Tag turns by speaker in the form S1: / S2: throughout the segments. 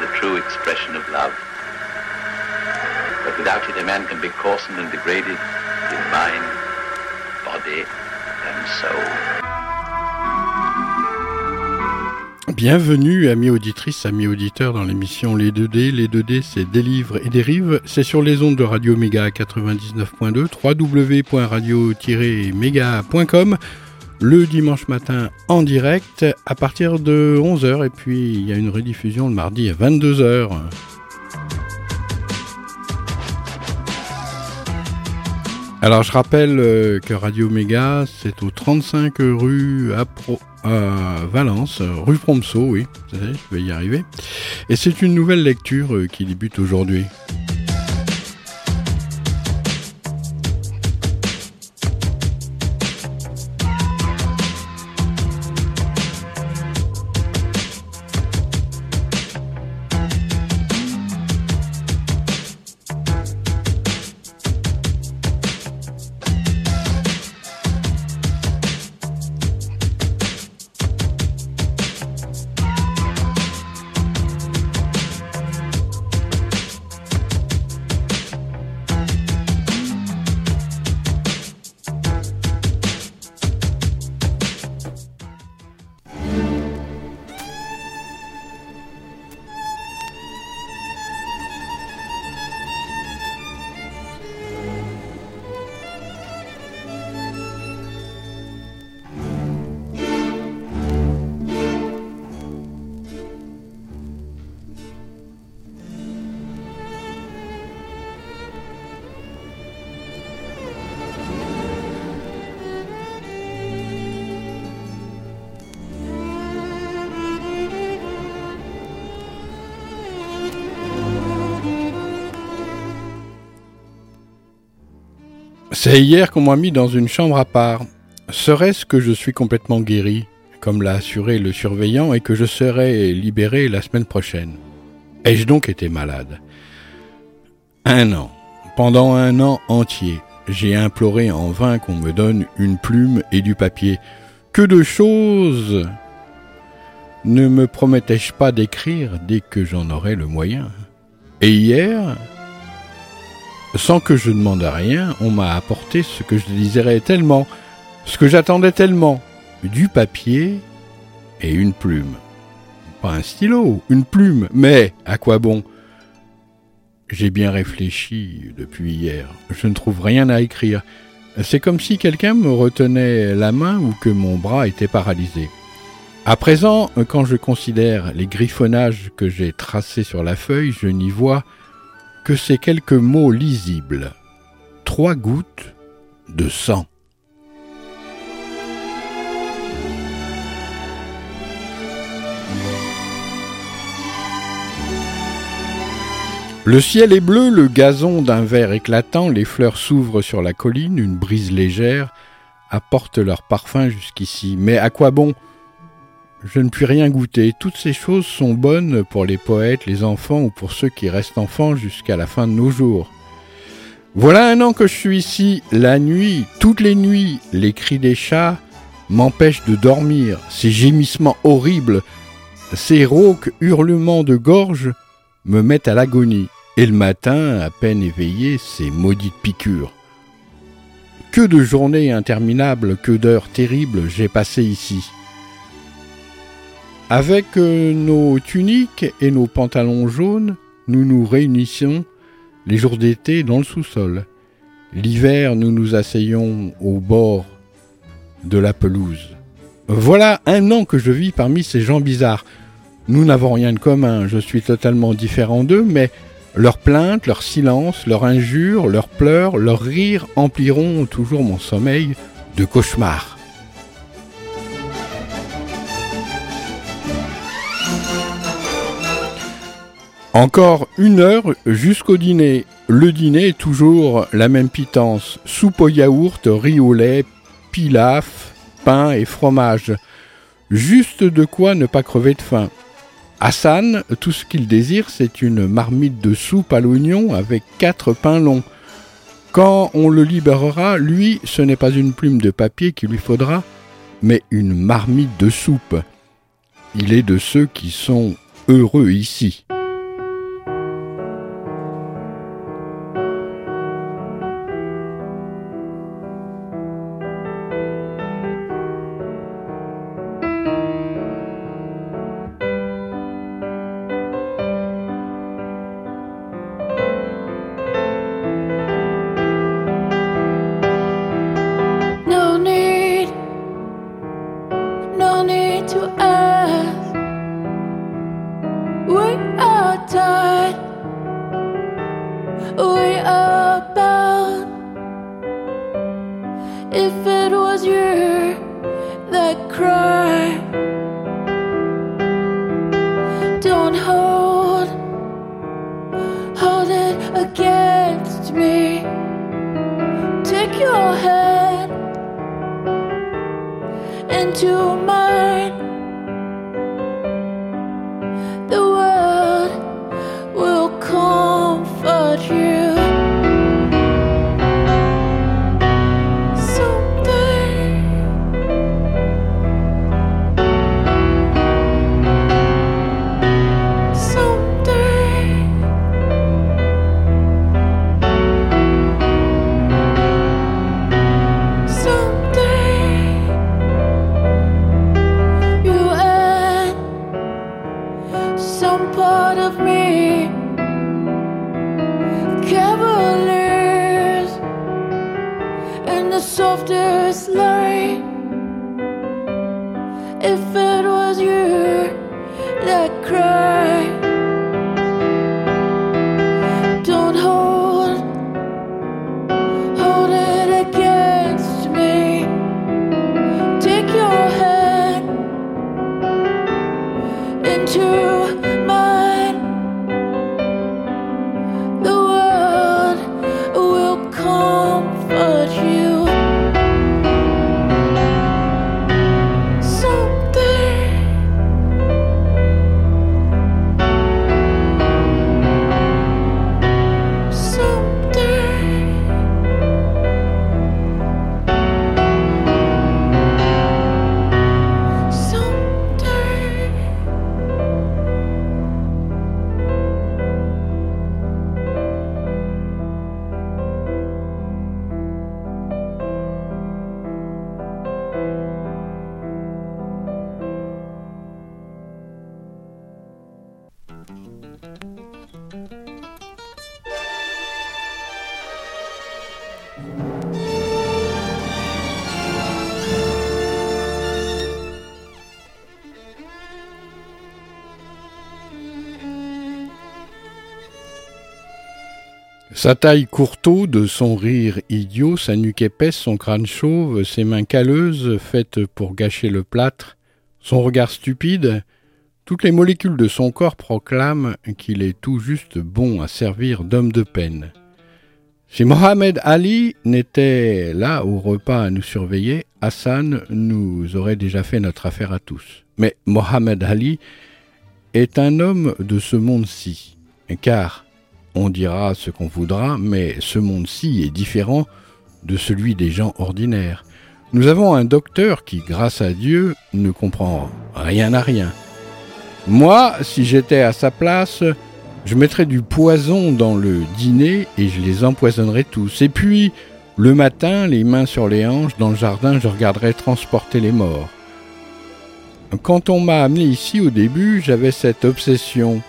S1: the true expression of love. But without it, a man can be coarsened and degraded in mind, body, and soul.
S2: Bienvenue, amis auditrices, amis auditeurs, dans l'émission Les 2D. Les 2D, c'est des livres et des rives. C'est sur les ondes de Radio Méga 99.2, www.radio-méga.com le dimanche matin en direct à partir de 11h et puis il y a une rediffusion le mardi à 22h. Alors je rappelle euh, que Radio Méga c'est au 35 rue à, Valence, rue Promso, oui, je vais y arriver. Et c'est une nouvelle lecture euh, qui débute aujourd'hui. C'est hier qu'on m'a mis dans une chambre à part. Serait-ce que je suis complètement guéri, comme l'a assuré le surveillant, et que je serai libéré la semaine prochaine? Ai-je donc été malade? Un an. Pendant un an entier, j'ai imploré en vain qu'on me donne une plume et du papier. Que de choses Ne me promettais-je pas d'écrire dès que j'en aurais le moyen? Et hier, sans que je demande rien, on m'a apporté ce que je désirais tellement, ce que j'attendais tellement, du papier et une plume. Pas un stylo, une plume, mais à quoi bon? J'ai bien réfléchi depuis hier, je ne trouve rien à écrire. C'est comme si quelqu'un me retenait la main ou que mon bras était paralysé. À présent, quand je considère les griffonnages que j'ai tracés sur la feuille, je n'y vois que ces quelques mots lisibles. Trois gouttes de sang. Le ciel est bleu, le gazon d'un vert éclatant, les fleurs s'ouvrent sur la colline, une brise légère apporte leur parfum jusqu'ici. Mais à quoi bon je ne puis rien goûter. Toutes ces choses sont bonnes pour les poètes, les enfants ou pour ceux qui restent enfants jusqu'à la fin de nos jours. Voilà un an que je suis ici. La nuit, toutes les nuits, les cris des chats m'empêchent de dormir. Ces gémissements horribles, ces rauques hurlements de gorge me mettent à l'agonie. Et le matin, à peine éveillé, ces maudites piqûres. Que de journées interminables, que d'heures terribles j'ai passées ici. Avec euh, nos tuniques et nos pantalons jaunes, nous nous réunissons les jours d'été dans le sous-sol. L'hiver, nous nous asseyons au bord de la pelouse. Voilà un an que je vis parmi ces gens bizarres. Nous n'avons rien de commun, je suis totalement différent d'eux, mais leurs plaintes, leurs silences, leurs injures, leurs pleurs, leurs rires empliront toujours mon sommeil de cauchemars. Encore une heure jusqu'au dîner. Le dîner est toujours la même pitance. Soupe au yaourt, riz au lait, pilaf, pain et fromage. Juste de quoi ne pas crever de faim. Hassan, tout ce qu'il désire, c'est une marmite de soupe à l'oignon avec quatre pains longs. Quand on le libérera, lui, ce n'est pas une plume de papier qu'il lui faudra, mais une marmite de soupe. Il est de ceux qui sont heureux ici. if it was you that cried. Sa taille courteau, de son rire idiot, sa nuque épaisse, son crâne chauve, ses mains calleuses, faites pour gâcher le plâtre, son regard stupide, toutes les molécules de son corps proclament qu'il est tout juste bon à servir d'homme de peine. Si Mohamed Ali n'était là au repas à nous surveiller, Hassan nous aurait déjà fait notre affaire à tous. Mais Mohamed Ali est un homme de ce monde-ci, car on dira ce qu'on voudra, mais ce monde-ci est différent de celui des gens ordinaires. Nous avons un docteur qui, grâce à Dieu, ne comprend rien à rien. Moi, si j'étais à sa place, je mettrais du poison dans le dîner et je les empoisonnerais tous. Et puis, le matin, les mains sur les hanches, dans le jardin, je regarderais transporter les morts. Quand on m'a amené ici au début, j'avais cette obsession.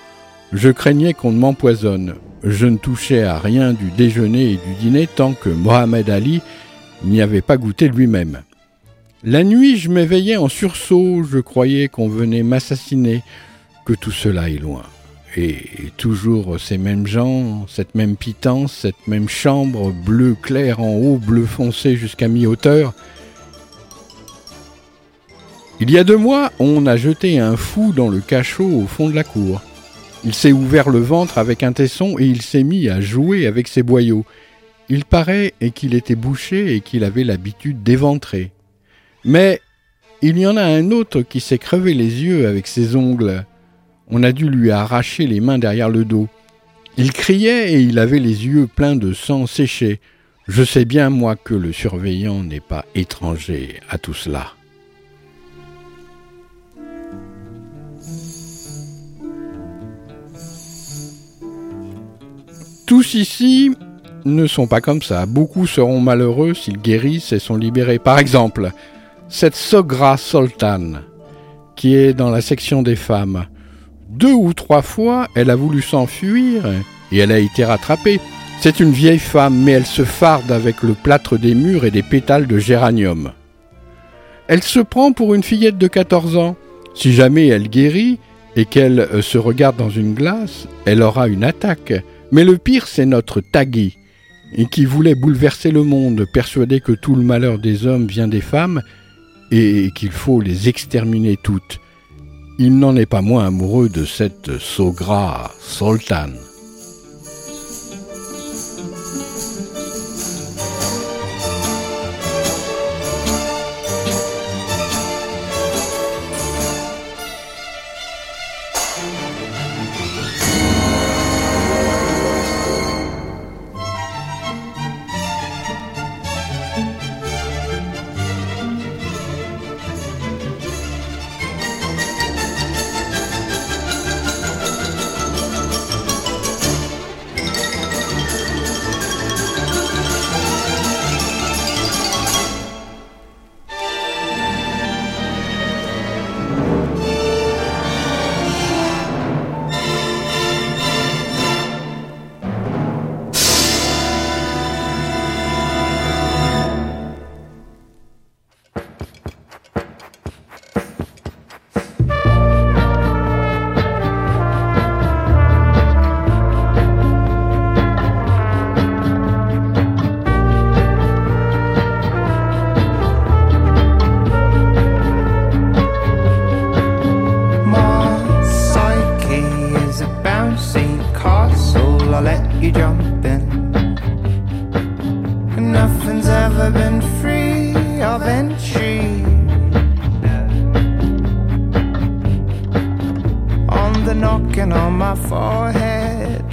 S2: Je craignais qu'on ne m'empoisonne je ne touchais à rien du déjeuner et du dîner tant que Mohamed Ali n'y avait pas goûté lui-même. La nuit, je m'éveillais en sursaut, je croyais qu'on venait m'assassiner, que tout cela est loin. Et toujours ces mêmes gens, cette même pitance, cette même chambre, bleu clair en haut, bleu foncé jusqu'à mi-hauteur. Il y a deux mois, on a jeté un fou dans le cachot au fond de la cour. Il s'est ouvert le ventre avec un tesson et il s'est mis à jouer avec ses boyaux. Il paraît qu'il était bouché et qu'il avait l'habitude d'éventrer. Mais il y en a un autre qui s'est crevé les yeux avec ses ongles. On a dû lui arracher les mains derrière le dos. Il criait et il avait les yeux pleins de sang séché. Je sais bien, moi, que le surveillant n'est pas étranger à tout cela. Tous ici ne sont pas comme ça. Beaucoup seront malheureux s'ils guérissent et sont libérés. Par exemple, cette Sogra Sultan, qui est dans la section des femmes. Deux ou trois fois, elle a voulu s'enfuir et elle a été rattrapée. C'est une vieille femme, mais elle se farde avec le plâtre des murs et des pétales de géranium. Elle se prend pour une fillette de 14 ans. Si jamais elle guérit et qu'elle euh, se regarde dans une glace, elle aura une attaque. Mais le pire, c'est notre Tagui, qui voulait bouleverser le monde, persuadé que tout le malheur des hommes vient des femmes et qu'il faut les exterminer toutes. Il n'en est pas moins amoureux de cette Sogra Sultan.
S3: nothing's ever been free of entry. On the knocking on my forehead,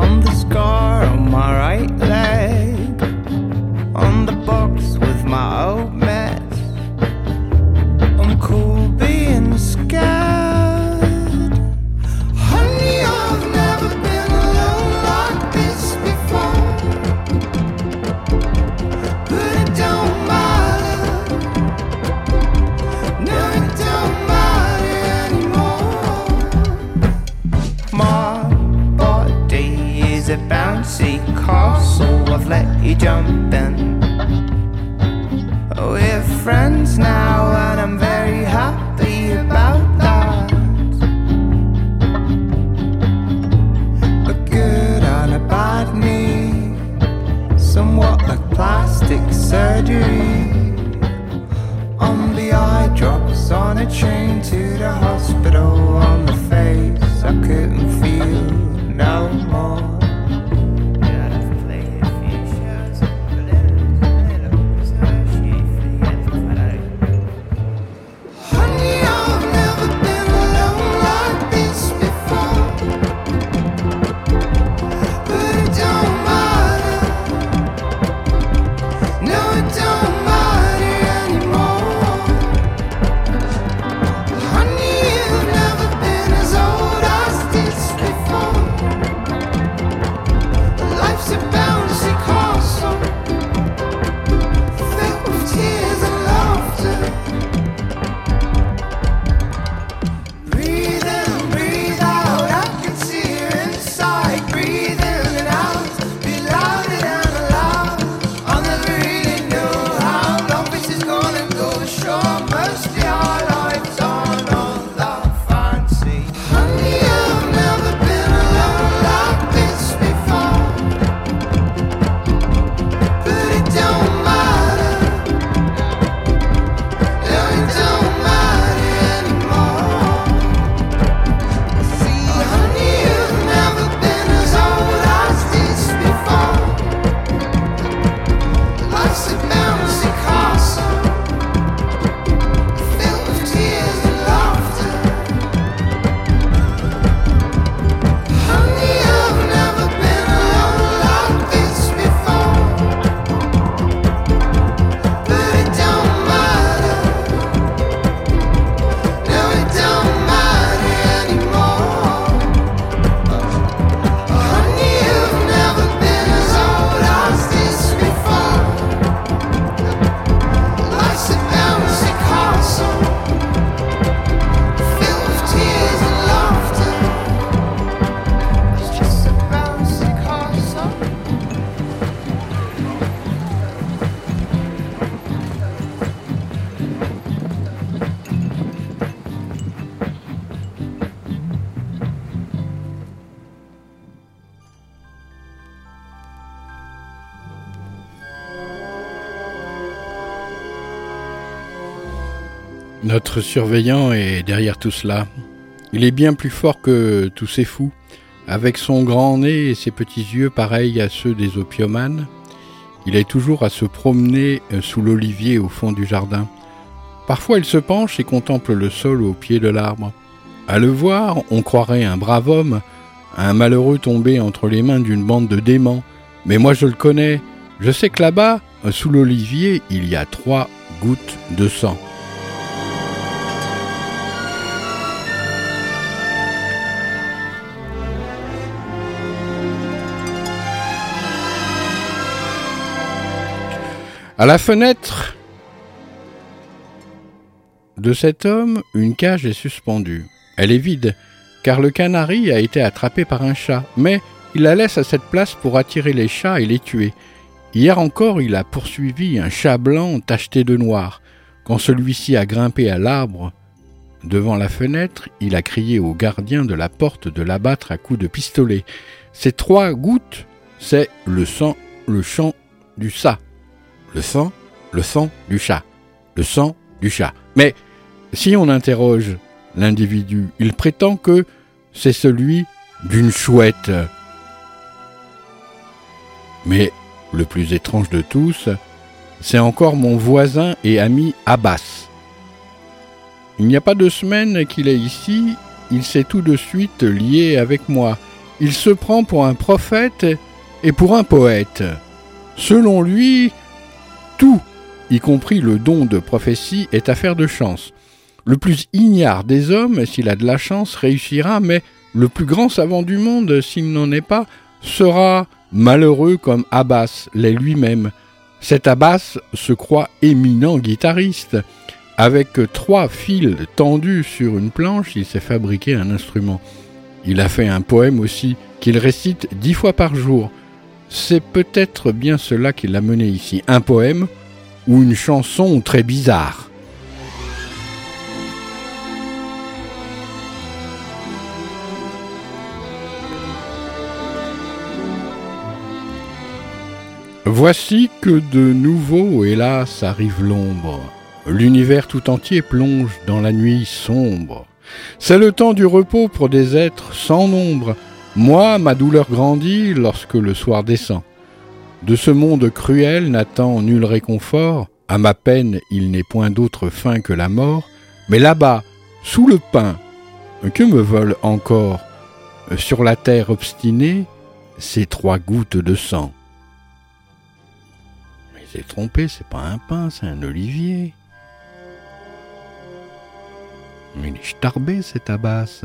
S3: on the scar on my right you jump.
S2: Notre surveillant est derrière tout cela. Il est bien plus fort que tous ces fous. Avec son grand nez et ses petits yeux pareils à ceux des opiomanes, il est toujours à se promener euh, sous l'olivier au fond du jardin. Parfois il se penche et contemple le sol au pied de l'arbre. À le voir, on croirait un brave homme, un malheureux tombé entre les mains d'une bande de démons. Mais moi je le connais. Je sais que là-bas, euh, sous l'olivier, il y a trois gouttes de sang. À la fenêtre de cet homme, une cage est suspendue. Elle est vide, car le canari a été attrapé par un chat, mais il la laisse à cette place pour attirer les chats et les tuer. Hier encore, il a poursuivi un chat blanc tacheté de noir. Quand celui-ci a grimpé à l'arbre devant la fenêtre, il a crié au gardien de la porte de l'abattre à coups de pistolet. Ces trois gouttes, c'est le sang, le chant du chat. Le sang, le sang du chat. Le sang du chat. Mais si on interroge l'individu, il prétend que c'est celui d'une chouette. Mais le plus étrange de tous, c'est encore mon voisin et ami Abbas. Il n'y a pas de semaine qu'il est ici, il s'est tout de suite lié avec moi. Il se prend pour un prophète et pour un poète. Selon lui, tout, y compris le don de prophétie, est affaire de chance. Le plus ignare des hommes, s'il a de la chance, réussira, mais le plus grand savant du monde, s'il n'en est pas, sera malheureux comme Abbas l'est lui-même. Cet Abbas se croit éminent guitariste. Avec trois fils tendus sur une planche, il s'est fabriqué un instrument. Il a fait un poème aussi, qu'il récite dix fois par jour. C'est peut-être bien cela qui l'a mené ici, un poème ou une chanson très bizarre. Voici que de nouveau, hélas, arrive l'ombre. L'univers tout entier plonge dans la nuit sombre. C'est le temps du repos pour des êtres sans nombre, moi, ma douleur grandit lorsque le soir descend. De ce monde cruel n'attend nul réconfort, à ma peine il n'est point d'autre fin que la mort, mais là-bas, sous le pain, que me veulent encore Sur la terre obstinée, ces trois gouttes de sang. Mais c'est trompé, c'est pas un pain, c'est un olivier. Il est starbé cet abbas.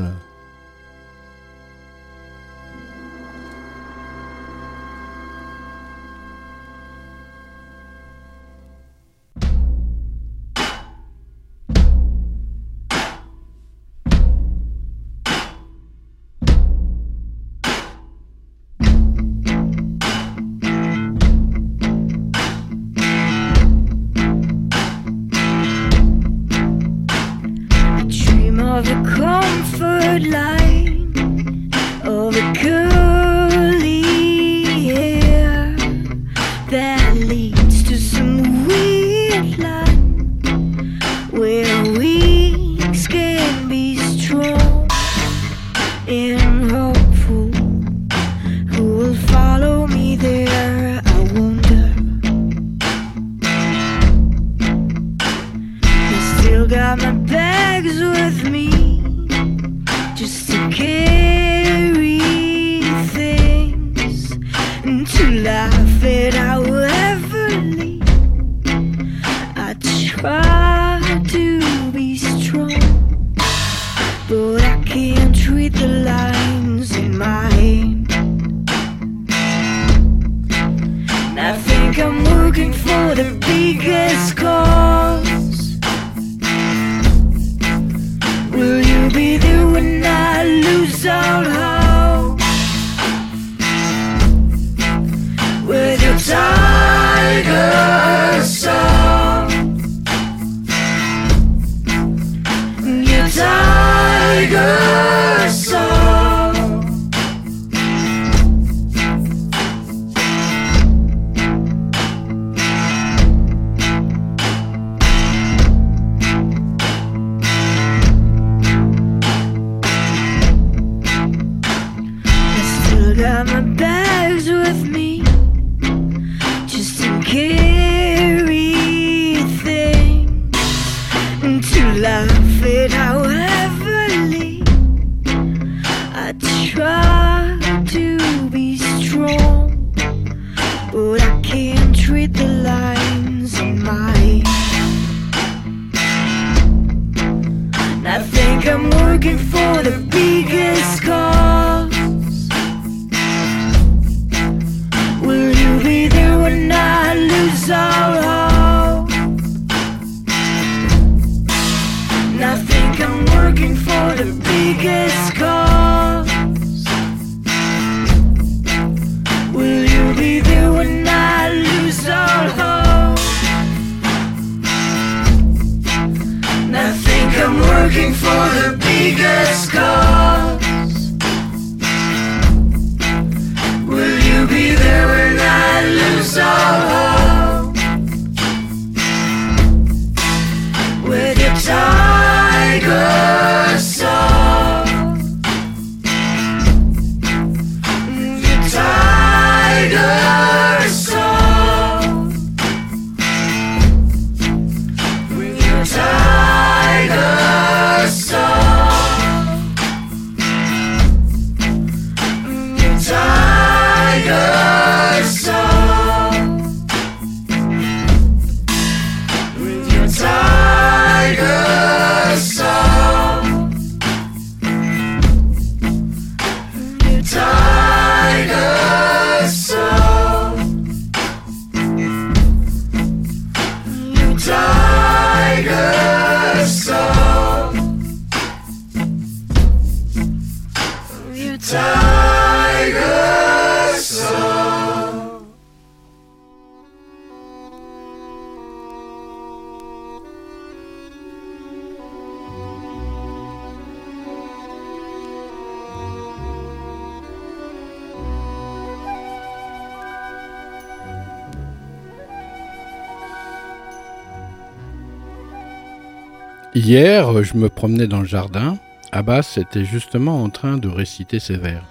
S2: Hier, je me promenais dans le jardin. Abbas était justement en train de réciter ses vers.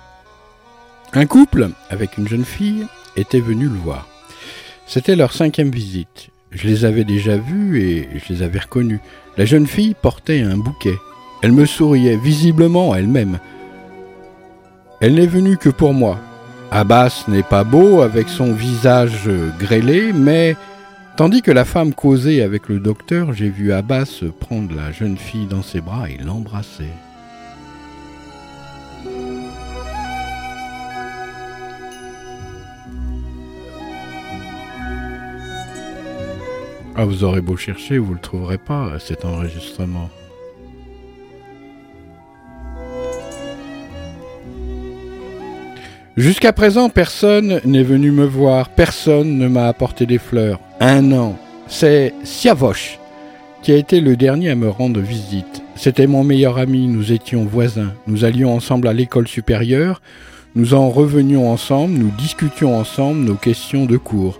S2: Un couple, avec une jeune fille, était venu le voir. C'était leur cinquième visite. Je les avais déjà vus et je les avais reconnus. La jeune fille portait un bouquet. Elle me souriait, visiblement elle-même. Elle n'est venue que pour moi. Abbas n'est pas beau avec son visage grêlé, mais Tandis que la femme causait avec le docteur, j'ai vu Abbas prendre la jeune fille dans ses bras et l'embrasser. Ah, vous aurez beau chercher, vous ne le trouverez pas, cet enregistrement. Jusqu'à présent, personne n'est venu me voir, personne ne m'a apporté des fleurs. Un an. C'est Siavosh qui a été le dernier à me rendre visite. C'était mon meilleur ami, nous étions voisins. Nous allions ensemble à l'école supérieure, nous en revenions ensemble, nous discutions ensemble nos questions de cours.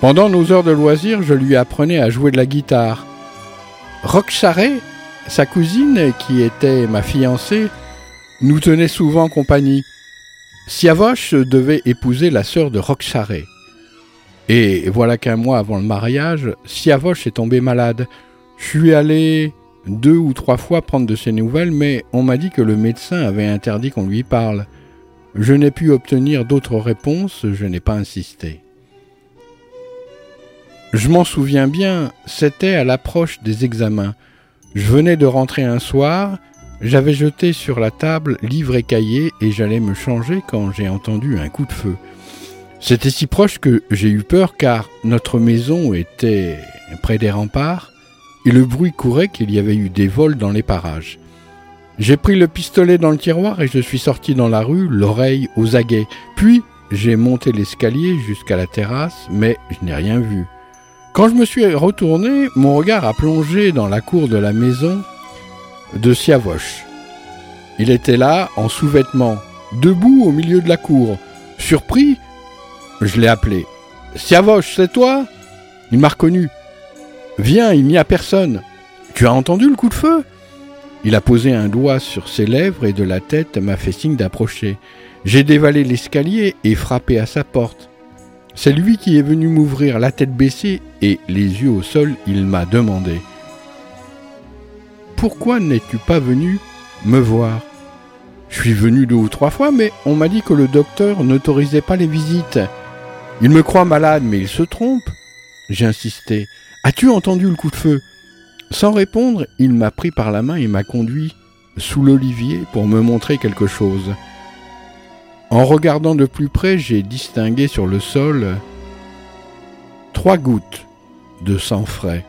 S2: Pendant nos heures de loisirs, je lui apprenais à jouer de la guitare. Roxaré, sa cousine, qui était ma fiancée, nous tenait souvent compagnie. Siavosh devait épouser la sœur de Roxaré. Et voilà qu'un mois avant le mariage, Siavosh est tombé malade. Je suis allé deux ou trois fois prendre de ses nouvelles, mais on m'a dit que le médecin avait interdit qu'on lui parle. Je n'ai pu obtenir d'autres réponses, je n'ai pas insisté. Je m'en souviens bien, c'était à l'approche des examens. Je venais de rentrer un soir, j'avais jeté sur la table livre et cahier et j'allais me changer quand j'ai entendu un coup de feu. C'était si proche que j'ai eu peur car notre maison était près des remparts et le bruit courait qu'il y avait eu des vols dans les parages. J'ai pris le pistolet dans le tiroir et je suis sorti dans la rue, l'oreille aux aguets. Puis j'ai monté l'escalier jusqu'à la terrasse, mais je n'ai rien vu. Quand je me suis retourné, mon regard a plongé dans la cour de la maison de Siavoche. Il était là, en sous-vêtements, debout au milieu de la cour. Surpris, je l'ai appelé. Siavoche, c'est toi? Il m'a reconnu. Viens, il n'y a personne. Tu as entendu le coup de feu? Il a posé un doigt sur ses lèvres et de la tête m'a fait signe d'approcher. J'ai dévalé l'escalier et frappé à sa porte. C'est lui qui est venu m'ouvrir la tête baissée et les yeux au sol, il m'a demandé pourquoi n'es-tu pas venu me voir? Je suis venu deux ou trois fois, mais on m'a dit que le docteur n'autorisait pas les visites. Il me croit malade, mais il se trompe. J'ai. As-tu entendu le coup de feu? Sans répondre, il m'a pris par la main et m'a conduit sous l'olivier pour me montrer quelque chose. En regardant de plus près, j'ai distingué sur le sol trois gouttes de sang frais.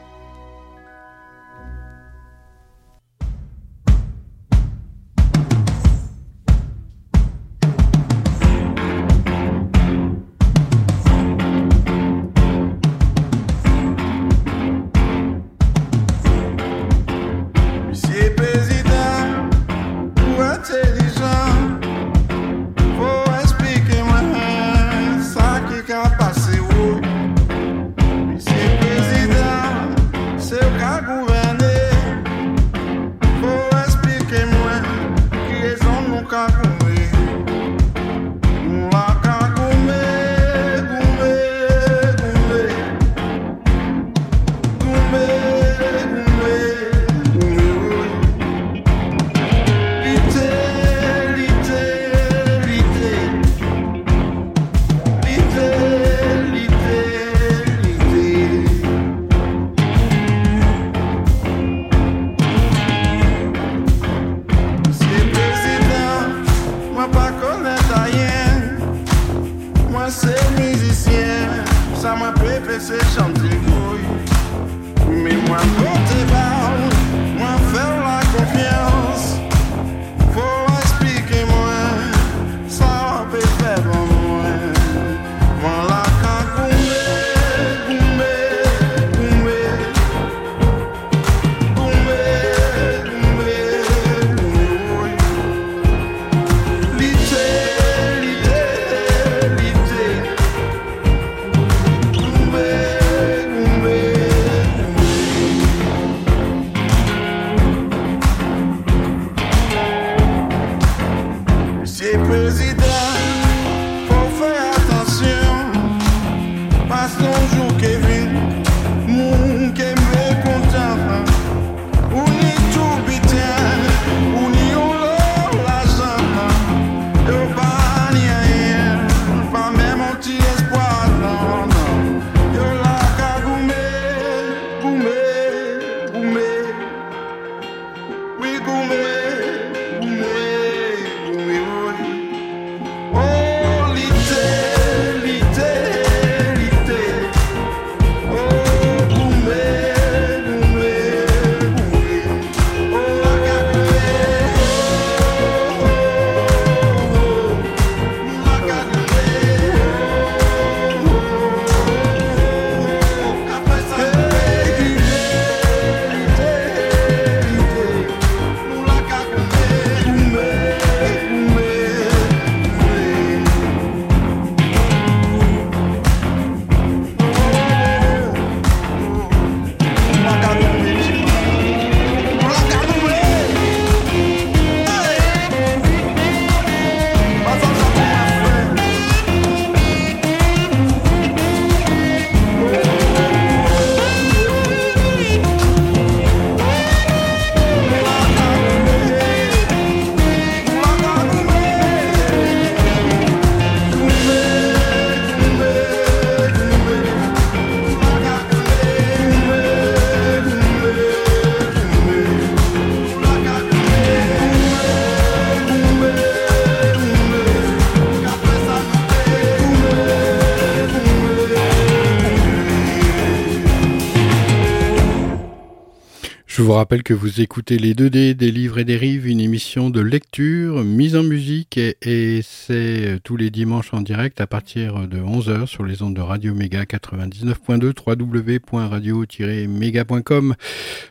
S2: Vous rappelle que vous écoutez les 2D des livres et des rives, une émission de lecture, mise en musique et, c'est euh, tous les dimanches en direct à partir de 11h sur les ondes de Radio Méga 99.2 www.radio-méga.com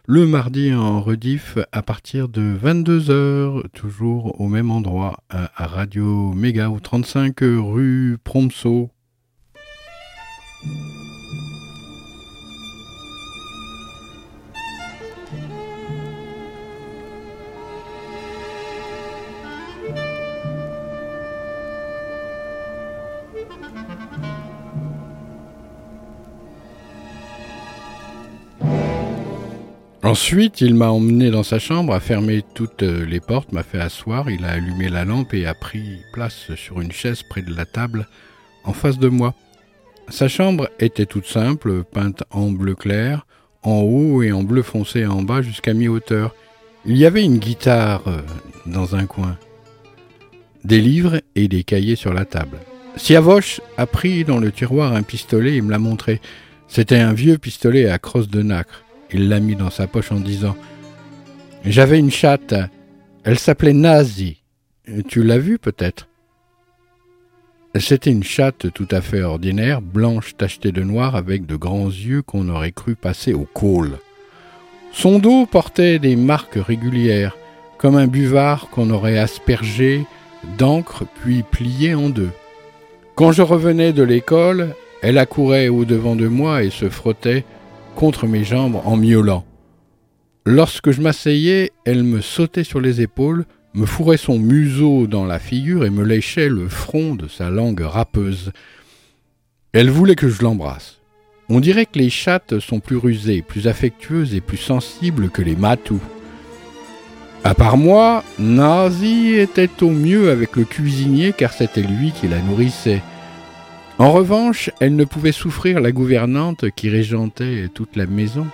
S2: le mardi en rediff à partir de 22h toujours au même endroit à Radio Méga au 35 rue Promso Ensuite, il m'a emmené dans sa chambre, a fermé toutes les portes, m'a fait asseoir, il a allumé la lampe et a pris place sur une chaise près de la table, en face de moi. Sa chambre était toute simple, peinte en bleu clair, en haut et en bleu foncé en bas jusqu'à mi-hauteur. Il y avait une guitare euh, dans un coin, des livres et des cahiers sur la table. Siavoche a pris dans le tiroir un pistolet et me l'a montré. C'était un vieux pistolet à crosse de nacre. Il l'a mis dans sa poche en disant J'avais une chatte. Elle s'appelait Nazi. Tu l'as vue peut-être? C'était une chatte tout à fait ordinaire, blanche tachetée de noir avec de grands yeux qu'on aurait cru passer au col. Son dos portait des marques régulières, comme un buvard qu'on aurait aspergé d'encre puis plié en deux. Quand je revenais de l'école, elle accourait au-devant de moi et se frottait contre mes jambes en miaulant. Lorsque je m'asseyais, elle me sautait sur les épaules, me fourrait son museau dans la figure et me léchait le front de sa langue râpeuse. Elle voulait que je l'embrasse. On dirait que les chattes sont plus rusées, plus affectueuses et plus sensibles que les matous. À part moi, Nazi était au mieux avec le cuisinier car c'était lui qui la nourrissait. En revanche, elle ne pouvait souffrir la gouvernante qui régentait toute la maison.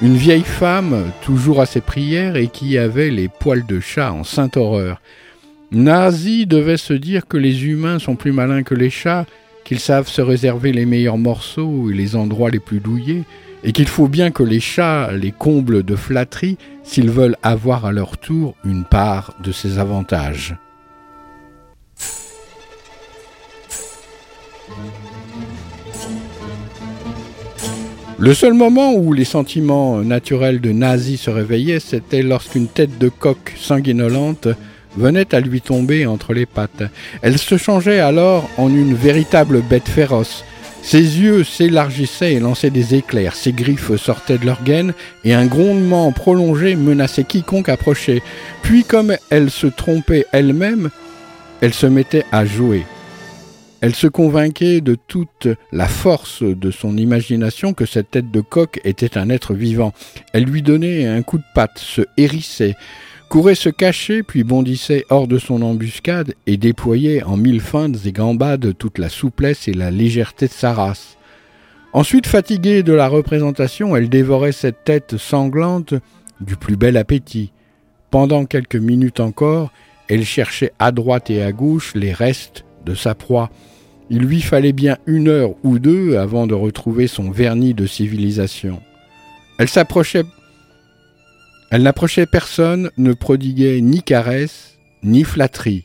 S2: Une vieille femme, toujours à ses prières et qui avait les poils de chat en sainte horreur. Nazi devait se dire que les humains sont plus malins que les chats, qu'ils savent se réserver les meilleurs morceaux et les endroits les plus douillés, et qu'il faut bien que les chats les comblent de flatterie s'ils veulent avoir à leur tour une part de ces avantages. Le seul moment où les sentiments naturels de Nazi se réveillaient, c'était lorsqu'une tête de coq sanguinolente venait à lui tomber entre les pattes. Elle se changeait alors en une véritable bête féroce. Ses yeux s'élargissaient et lançaient des éclairs, ses griffes sortaient de leur gaine, et un grondement prolongé menaçait quiconque approchait. Puis, comme elle se trompait elle-même, elle se mettait à jouer. Elle se convainquait de toute la force de son imagination que cette tête de coq était un être vivant. Elle lui donnait un coup de patte, se hérissait, courait se cacher, puis bondissait hors de son embuscade et déployait en mille feintes et gambades toute la souplesse et la légèreté de sa race. Ensuite, fatiguée de la représentation, elle dévorait cette tête sanglante du plus bel appétit. Pendant quelques minutes encore, elle cherchait à droite et à gauche les restes de sa proie. Il lui fallait bien une heure ou deux avant de retrouver son vernis de civilisation. Elle s'approchait. Elle n'approchait personne, ne prodiguait ni caresses, ni flatterie.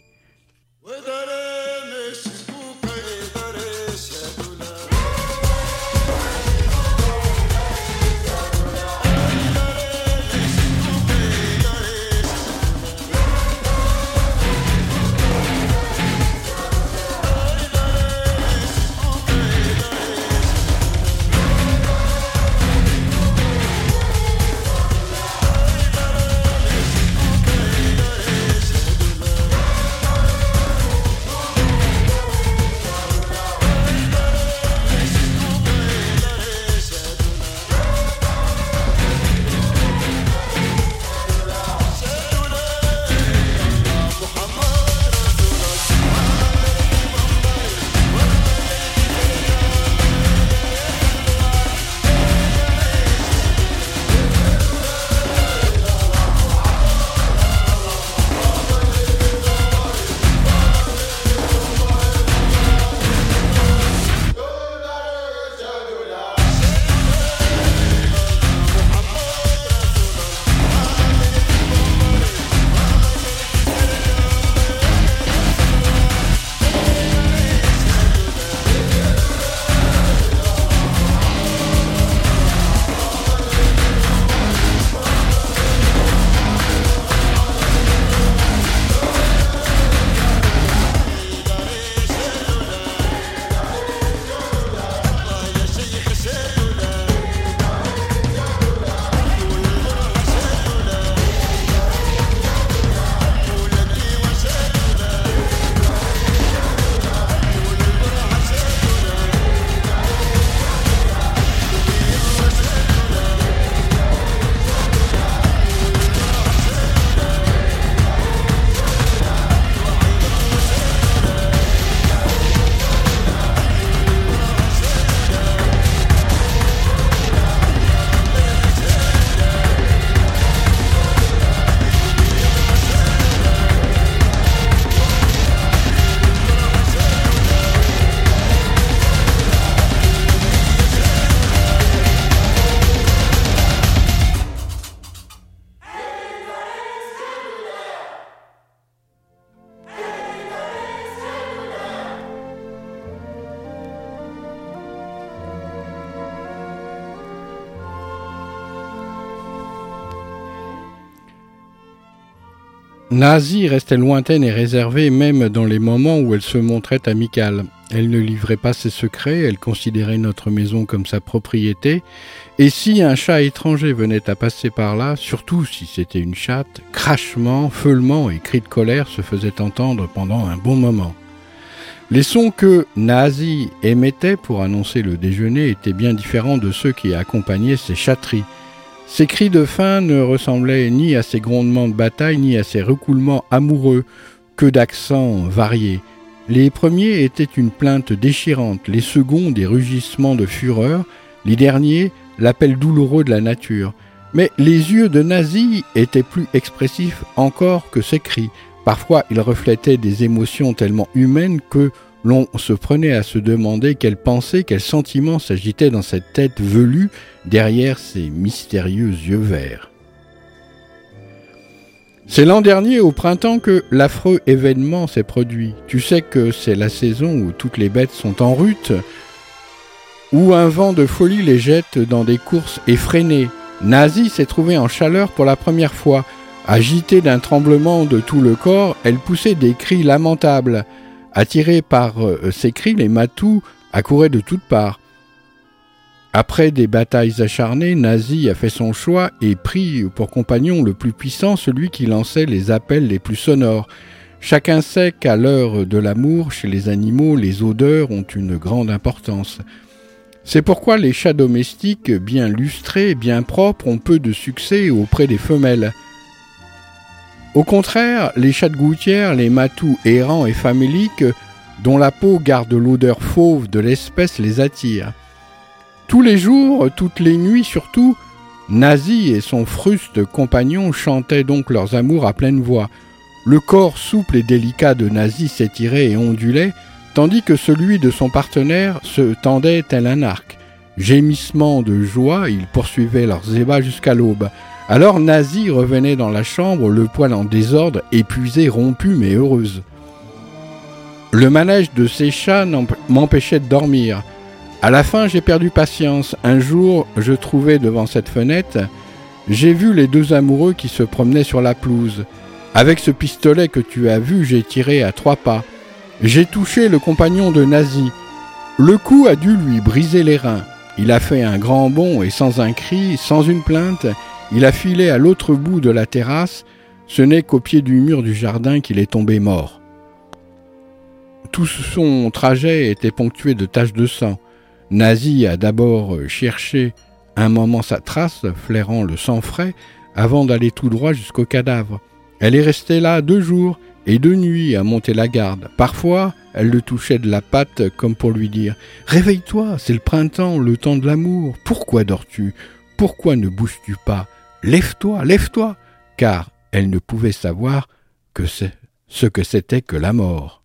S2: Nazi restait lointaine et réservée même dans les moments où elle se montrait amicale. Elle ne livrait pas ses secrets, elle considérait notre maison comme sa propriété, et si un chat étranger venait à passer par là, surtout si c'était une chatte, crachements, feulements et cris de colère se faisaient entendre pendant un bon moment. Les sons que Nazi émettait pour annoncer le déjeuner étaient bien différents de ceux qui accompagnaient ses chatteries. Ses cris de faim ne ressemblaient ni à ses grondements de bataille ni à ses recoulements amoureux, que d'accents variés. Les premiers étaient une plainte déchirante, les seconds des rugissements de fureur, les derniers l'appel douloureux de la nature. Mais les yeux de Nazi étaient plus expressifs encore que ses cris. Parfois, ils reflétaient des émotions tellement humaines que l'on se prenait à se demander quelles pensées, quels sentiments s'agitaient dans cette tête velue derrière ces mystérieux yeux verts. C'est l'an dernier, au printemps, que l'affreux événement s'est produit. Tu sais que c'est la saison où toutes les bêtes sont en rute, où un vent de folie les jette dans des courses effrénées. Nazi s'est trouvée en chaleur pour la première fois. Agitée d'un tremblement de tout le corps, elle poussait des cris lamentables. Attirés par euh, ces cris, les matous accouraient de toutes parts. Après des batailles acharnées, Nazi a fait son choix et prit pour compagnon le plus puissant celui qui lançait les appels les plus sonores. Chacun sait qu'à l'heure de l'amour, chez les animaux, les odeurs ont une grande importance. C'est pourquoi les chats domestiques, bien lustrés, bien propres, ont peu de succès auprès des femelles. Au contraire, les chats de gouttière, les matous errants et faméliques, dont la peau garde l'odeur fauve de l'espèce, les attirent. Tous les jours, toutes les nuits surtout, Nazi et son fruste compagnon chantaient donc leurs amours à pleine voix. Le corps souple et délicat de Nazi s'étirait et ondulait, tandis que celui de son partenaire se tendait tel un arc. Gémissement de joie, ils poursuivaient leurs ébats jusqu'à l'aube. Alors Nazi revenait dans la chambre, le poil en désordre, épuisé, rompu, mais heureuse. Le manège de ses chats m'empêchait de dormir. À la fin, j'ai perdu patience. Un jour, je trouvais devant cette fenêtre, j'ai vu les deux amoureux qui se promenaient sur la pelouse. Avec ce pistolet que tu as vu, j'ai tiré à trois pas. J'ai touché le compagnon de Nazi. Le coup a dû lui briser les reins. Il a fait un grand bond et sans un cri, sans une plainte, il a filé à l'autre bout de la terrasse. Ce n'est qu'au pied du mur du jardin qu'il est tombé mort. Tout son trajet était ponctué de taches de sang. Nazi a d'abord cherché un moment sa trace, flairant le sang frais, avant d'aller tout droit jusqu'au cadavre. Elle est restée là deux jours et deux nuits à monter la garde. Parfois, elle le touchait de la patte comme pour lui dire Réveille-toi, c'est le printemps, le temps de l'amour. Pourquoi dors-tu? Pourquoi ne bouges-tu pas? Lève-toi, lève-toi Car elle ne pouvait savoir que ce que c'était que la mort.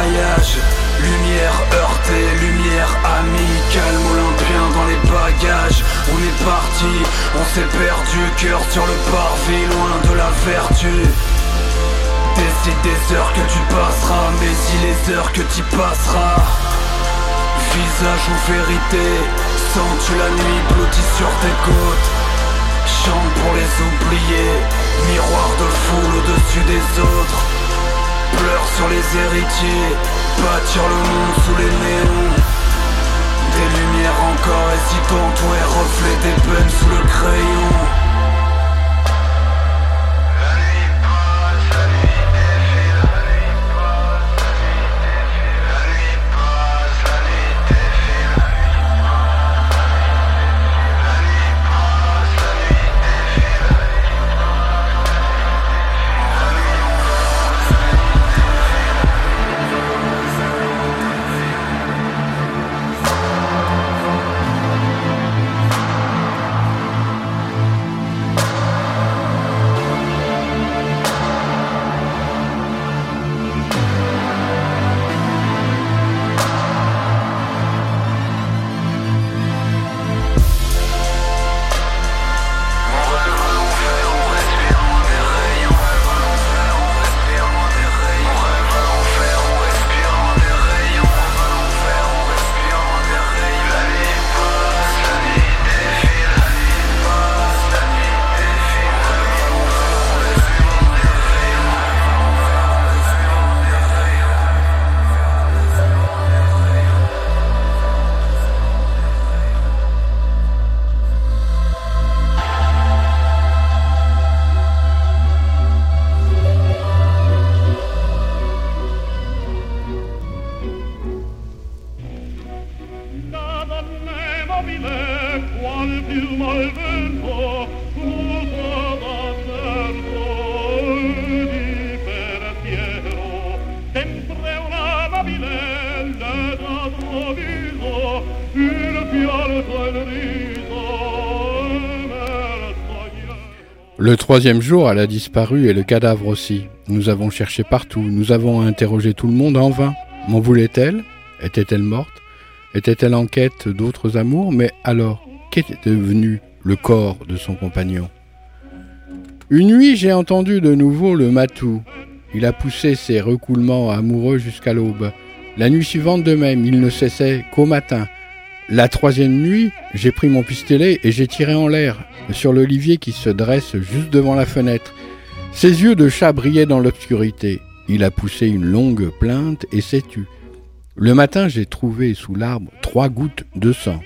S4: Lumière heurtée, lumière amie, calme olympien dans les bagages. On est parti, on s'est perdu, cœur sur le parvis, loin de la vertu. Décide des heures que tu passeras, mais si les heures que tu passeras. Visage ou vérité, sens-tu la nuit blottie sur tes côtes? Chante pour les oublier, miroir de foule au-dessus des autres. Pleure sur les héritiers, bâtir le monde sous les néons. Des lumières encore hésitantes, ouais, reflet des peines sous le crayon.
S2: Troisième jour, elle a disparu et le cadavre aussi. Nous avons cherché partout, nous avons interrogé tout le monde en vain. M'en voulait-elle? Était-elle morte? Était-elle en quête d'autres amours? Mais alors, qu'était devenu le corps de son compagnon? Une nuit, j'ai entendu de nouveau le matou. Il a poussé ses recoulements amoureux jusqu'à l'aube. La nuit suivante de même, il ne cessait qu'au matin. La troisième nuit, j'ai pris mon pistolet et j'ai tiré en l'air sur l'olivier qui se dresse juste devant la fenêtre. Ses yeux de chat brillaient dans l'obscurité. Il a poussé une longue plainte et s'est tu. Le matin, j'ai trouvé sous l'arbre trois gouttes de sang.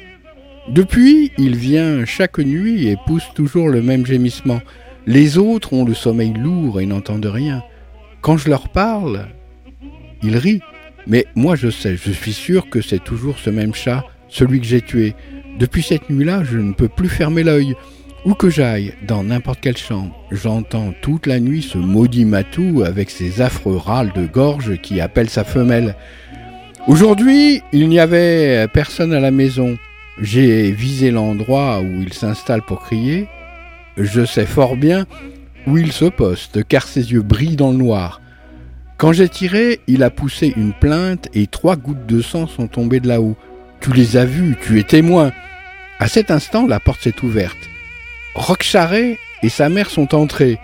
S2: Depuis, il vient chaque nuit et pousse toujours le même gémissement. Les autres ont le sommeil lourd et n'entendent rien. Quand je leur parle, ils rient. Mais moi je sais, je suis sûr que c'est toujours ce même chat, celui que j'ai tué. Depuis cette nuit-là, je ne peux plus fermer l'œil. Où que j'aille, dans n'importe quelle chambre, j'entends toute la nuit ce maudit matou avec ses affreux râles de gorge qui appelle sa femelle. Aujourd'hui, il n'y avait personne à la maison. J'ai visé l'endroit où il s'installe pour crier. Je sais fort bien où il se poste, car ses yeux brillent dans le noir. Quand j'ai tiré, il a poussé une plainte et trois gouttes de sang sont tombées de là-haut. Tu les as vus, tu es témoin. À cet instant, la porte s'est ouverte. Rockcharret et sa mère sont entrés.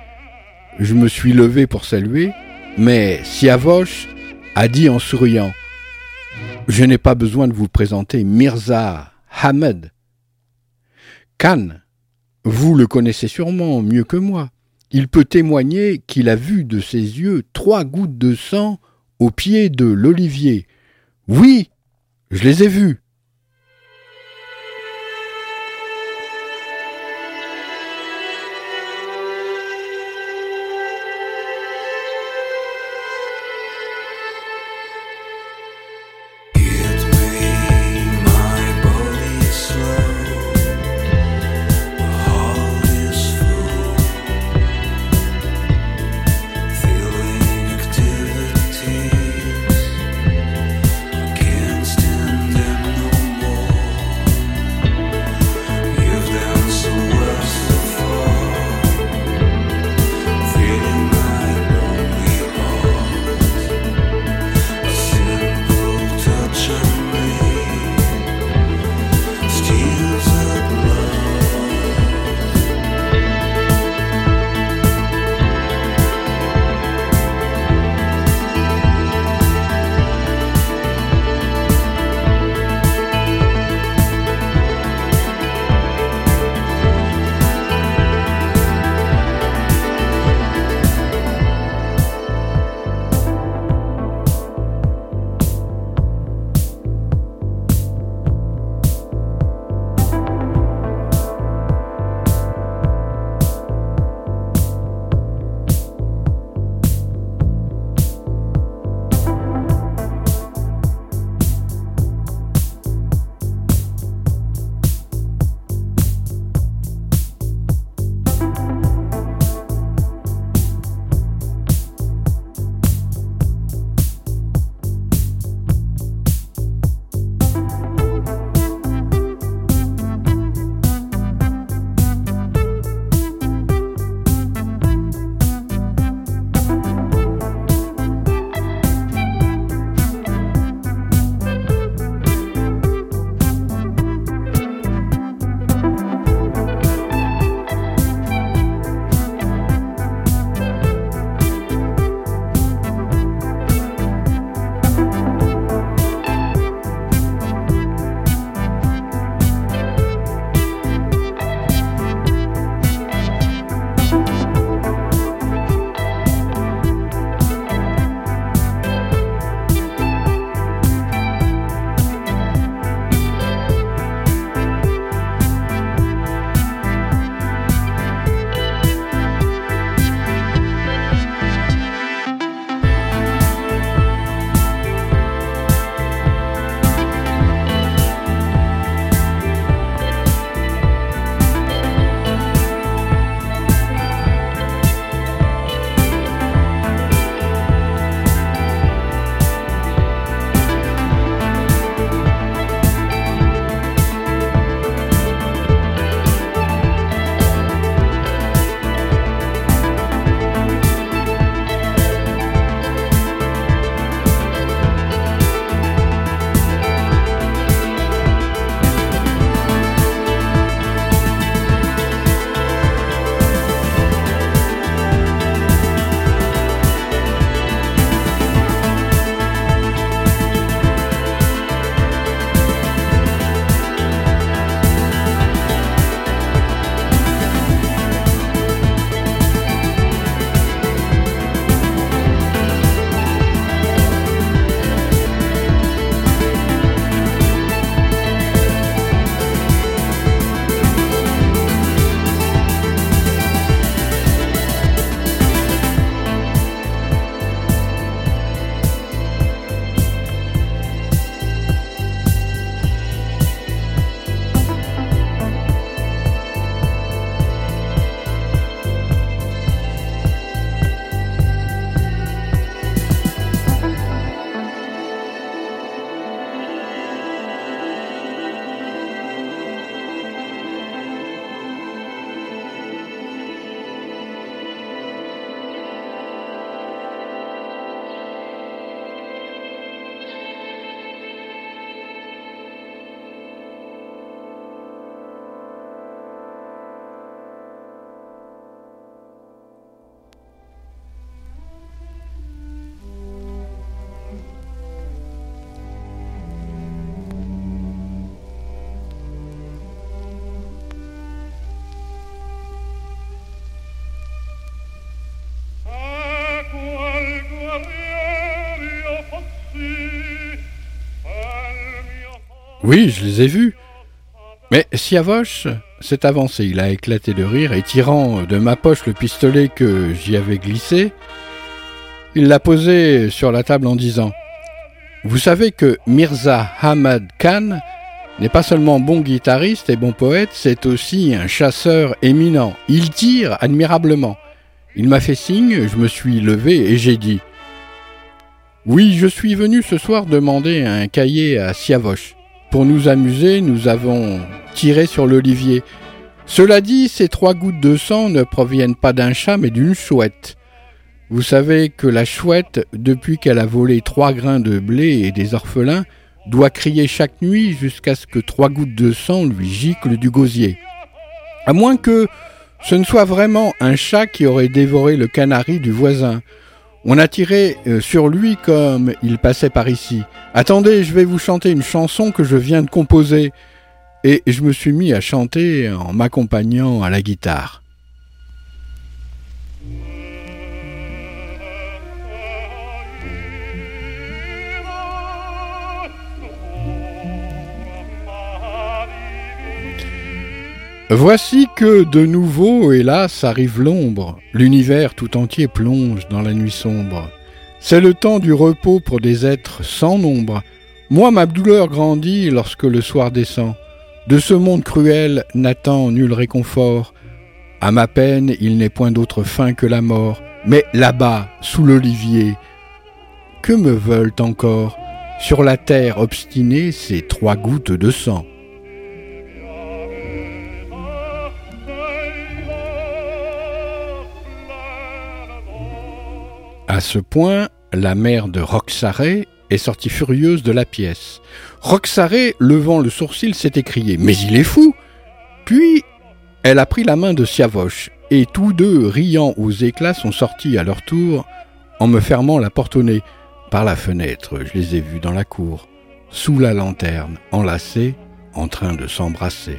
S2: Je me suis levé pour saluer, mais Siavosh a dit en souriant Je n'ai pas besoin de vous présenter Mirza Hamed. Khan, vous le connaissez sûrement mieux que moi. Il peut témoigner qu'il a vu de ses yeux trois gouttes de sang au pied de l'olivier. Oui, je les ai vus. Oui, je les ai vus. Mais Siavoche s'est avancé, il a éclaté de rire et tirant de ma poche le pistolet que j'y avais glissé, il l'a posé sur la table en disant Vous savez que Mirza Hamad Khan n'est pas seulement bon guitariste et bon poète, c'est aussi un chasseur éminent. Il tire admirablement. Il m'a fait signe, je me suis levé et j'ai dit Oui, je suis venu ce soir demander un cahier à Siavoche. Pour nous amuser, nous avons tiré sur l'olivier. Cela dit, ces trois gouttes de sang ne proviennent pas d'un chat mais d'une chouette. Vous savez que la chouette, depuis qu'elle a volé trois grains de blé et des orphelins, doit crier chaque nuit jusqu'à ce que trois gouttes de sang lui giclent du gosier. À moins que ce ne soit vraiment un chat qui aurait dévoré le canari du voisin. On a tiré euh, sur lui comme il passait par ici. Attendez, je vais vous chanter une chanson que je viens de composer. Et je me suis mis à chanter en m'accompagnant à la guitare. Voici que de nouveau, hélas, arrive l'ombre. L'univers tout entier plonge dans la nuit sombre. C'est le temps du repos pour des êtres sans nombre. Moi, ma douleur grandit lorsque le soir descend. De ce monde cruel n'attend nul réconfort. À ma peine, il n'est point d'autre fin que la mort. Mais là-bas, sous l'olivier, que me veulent encore? Sur la terre obstinée, ces trois gouttes de sang. À ce point, la mère de Roxaré est sortie furieuse de la pièce. Roxaré, levant le sourcil, s'est écrié Mais il est fou Puis, elle a pris la main de Siavoche, et tous deux, riant aux éclats, sont sortis à leur tour en me fermant la porte au nez. Par la fenêtre, je les ai vus dans la cour, sous la lanterne, enlacés, en train de s'embrasser.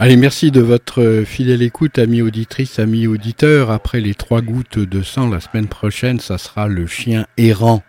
S2: Allez, merci de votre fidèle écoute, amis auditrices, amis auditeurs. Après les trois gouttes de sang, la semaine prochaine, ça sera le chien errant.